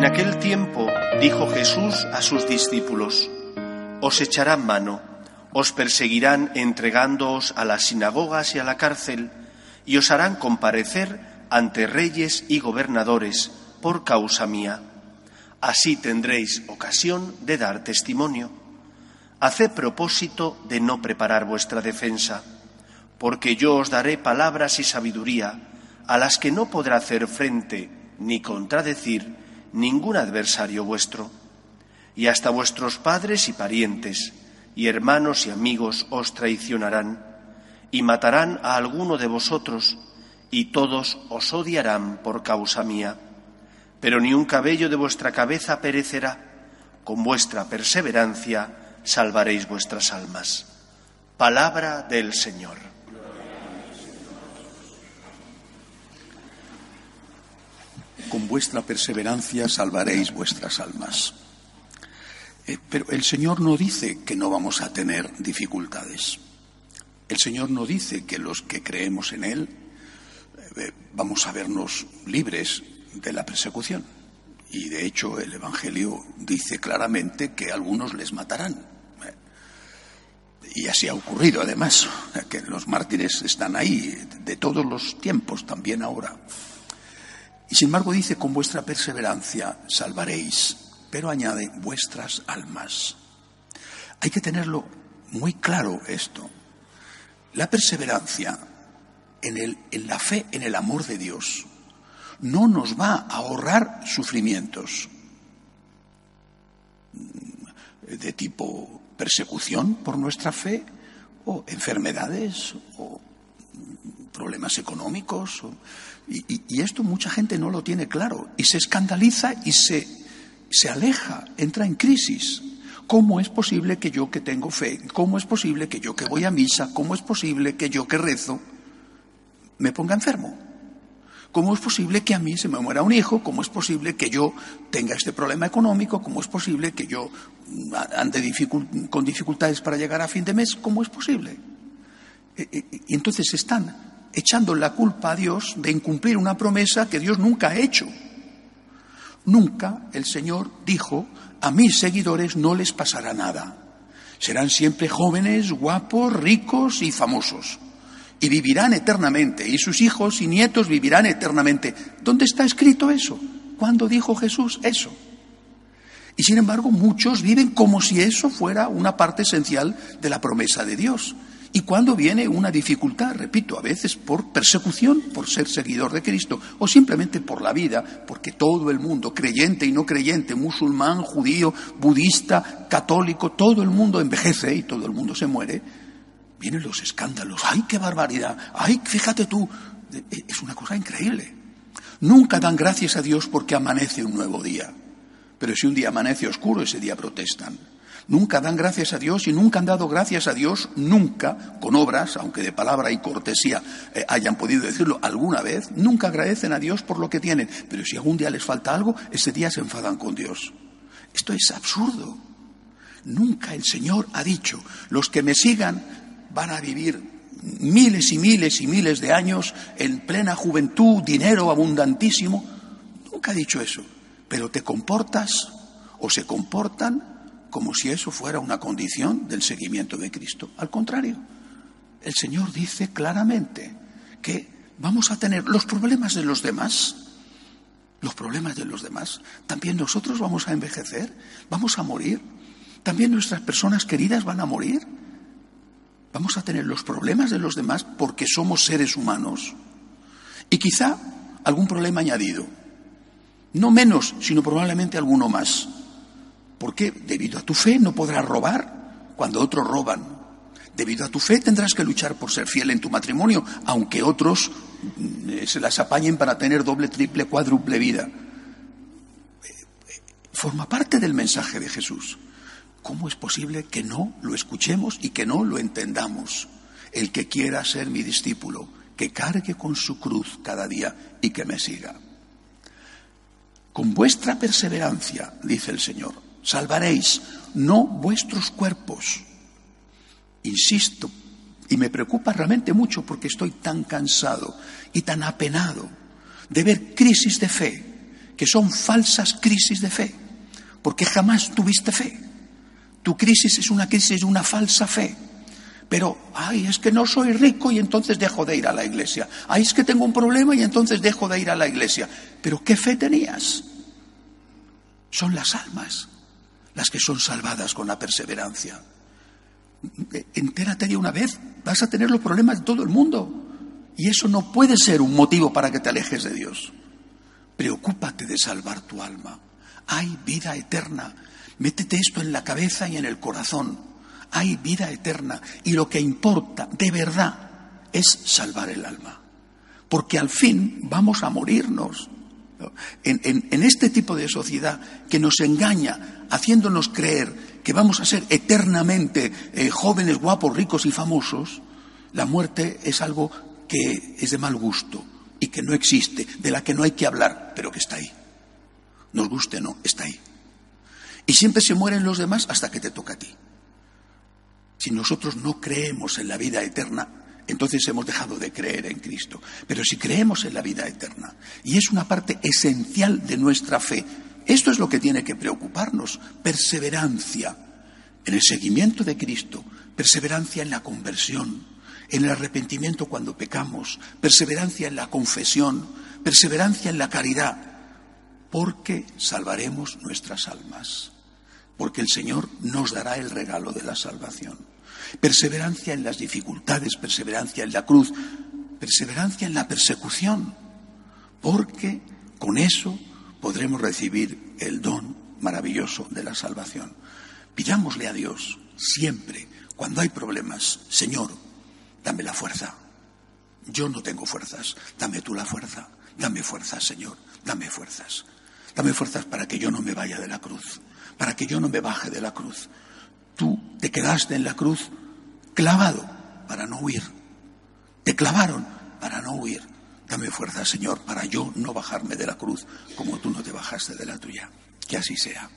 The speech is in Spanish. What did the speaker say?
En aquel tiempo dijo Jesús a sus discípulos, Os echarán mano, os perseguirán entregándoos a las sinagogas y a la cárcel, y os harán comparecer ante reyes y gobernadores por causa mía. Así tendréis ocasión de dar testimonio. Haced propósito de no preparar vuestra defensa, porque yo os daré palabras y sabiduría a las que no podrá hacer frente ni contradecir ningún adversario vuestro. Y hasta vuestros padres y parientes, y hermanos y amigos os traicionarán, y matarán a alguno de vosotros, y todos os odiarán por causa mía. Pero ni un cabello de vuestra cabeza perecerá. Con vuestra perseverancia salvaréis vuestras almas. Palabra del Señor. Con vuestra perseverancia salvaréis vuestras almas. Eh, pero el Señor no dice que no vamos a tener dificultades. El Señor no dice que los que creemos en Él eh, vamos a vernos libres de la persecución. Y de hecho el Evangelio dice claramente que algunos les matarán. Y así ha ocurrido además, que los mártires están ahí de todos los tiempos, también ahora. Y sin embargo dice, con vuestra perseverancia salvaréis, pero añade vuestras almas. Hay que tenerlo muy claro esto. La perseverancia en, el, en la fe, en el amor de Dios, no nos va a ahorrar sufrimientos de tipo persecución por nuestra fe, o enfermedades, o problemas económicos. y, esto mucha gente no lo tiene claro y se escandaliza y se, se aleja, entra en crisis. ¿Cómo es posible que yo que tengo fe, cómo es posible que yo que voy a misa, cómo es posible que yo que rezo, me ponga enfermo? ¿Cómo es posible que a mí se me muera un hijo? ¿Cómo es posible que yo tenga este problema económico? ¿Cómo es posible que yo ande con dificultades para llegar a fin de mes? ¿Cómo es posible? E, e, y entonces están echando la culpa a Dios de incumplir una promesa que Dios nunca ha hecho. Nunca el Señor dijo, a mis seguidores no les pasará nada. Serán siempre jóvenes, guapos, ricos y famosos y vivirán eternamente, y sus hijos y nietos vivirán eternamente. ¿Dónde está escrito eso? ¿Cuándo dijo Jesús eso? Y sin embargo, muchos viven como si eso fuera una parte esencial de la promesa de Dios. Y cuando viene una dificultad, repito, a veces por persecución, por ser seguidor de Cristo, o simplemente por la vida, porque todo el mundo, creyente y no creyente, musulmán, judío, budista, católico, todo el mundo envejece y todo el mundo se muere, vienen los escándalos. ¡Ay, qué barbaridad! ¡Ay, fíjate tú! Es una cosa increíble. Nunca dan gracias a Dios porque amanece un nuevo día. Pero si un día amanece oscuro, ese día protestan. Nunca dan gracias a Dios y nunca han dado gracias a Dios, nunca, con obras, aunque de palabra y cortesía eh, hayan podido decirlo alguna vez, nunca agradecen a Dios por lo que tienen. Pero si algún día les falta algo, ese día se enfadan con Dios. Esto es absurdo. Nunca el Señor ha dicho, los que me sigan van a vivir miles y miles y miles de años en plena juventud, dinero abundantísimo. Nunca ha dicho eso, pero te comportas o se comportan como si eso fuera una condición del seguimiento de Cristo. Al contrario, el Señor dice claramente que vamos a tener los problemas de los demás, los problemas de los demás. También nosotros vamos a envejecer, vamos a morir, también nuestras personas queridas van a morir vamos a tener los problemas de los demás porque somos seres humanos y quizá algún problema añadido. No menos, sino probablemente alguno más. Porque debido a tu fe no podrás robar cuando otros roban. Debido a tu fe tendrás que luchar por ser fiel en tu matrimonio, aunque otros mm, se las apañen para tener doble, triple, cuádruple vida. Forma parte del mensaje de Jesús. ¿Cómo es posible que no lo escuchemos y que no lo entendamos? El que quiera ser mi discípulo, que cargue con su cruz cada día y que me siga. Con vuestra perseverancia, dice el Señor, salvaréis no vuestros cuerpos. Insisto, y me preocupa realmente mucho porque estoy tan cansado y tan apenado de ver crisis de fe que son falsas crisis de fe, porque jamás tuviste fe. Tu crisis es una crisis de una falsa fe. Pero, ay, es que no soy rico y entonces dejo de ir a la iglesia. Ay, es que tengo un problema y entonces dejo de ir a la iglesia. Pero, ¿qué fe tenías? Son las almas las que son salvadas con la perseverancia. Entérate de una vez, vas a tener los problemas de todo el mundo. Y eso no puede ser un motivo para que te alejes de Dios. Preocúpate de salvar tu alma. Hay vida eterna. Métete esto en la cabeza y en el corazón. Hay vida eterna. Y lo que importa de verdad es salvar el alma. Porque al fin vamos a morirnos. En, este tipo de sociedad que nos engaña haciéndonos creer que vamos a ser eternamente eh, jóvenes, guapos, ricos y famosos, la muerte es algo que es de mal gusto y que no existe, de la que no hay que hablar, pero que está ahí. Nos guste o no, está ahí. Y siempre se mueren los demás hasta que te toca a ti. Si nosotros no creemos en la vida eterna, entonces hemos dejado de creer en Cristo. Pero si creemos en la vida eterna, y es una parte esencial de nuestra fe, esto es lo que tiene que preocuparnos, perseverancia en el seguimiento de Cristo, perseverancia en la conversión, en el arrepentimiento cuando pecamos, perseverancia en la confesión, perseverancia en la caridad, porque salvaremos nuestras almas, porque el Señor nos dará el regalo de la salvación. Perseverancia en las dificultades, perseverancia en la cruz, perseverancia en la persecución, porque con eso podremos recibir el don maravilloso de la salvación. Pidámosle a Dios siempre, cuando hay problemas, Señor, dame la fuerza. Yo no tengo fuerzas, dame tú la fuerza. Dame fuerzas, Señor, dame fuerzas. Dame fuerzas para que yo no me vaya de la cruz, para que yo no me baje de la cruz. Te quedaste en la cruz clavado para no huir. Te clavaron para no huir. Dame fuerzas, Señor, para yo no bajarme de la cruz como tú no te bajaste de la tuya. Que así sea.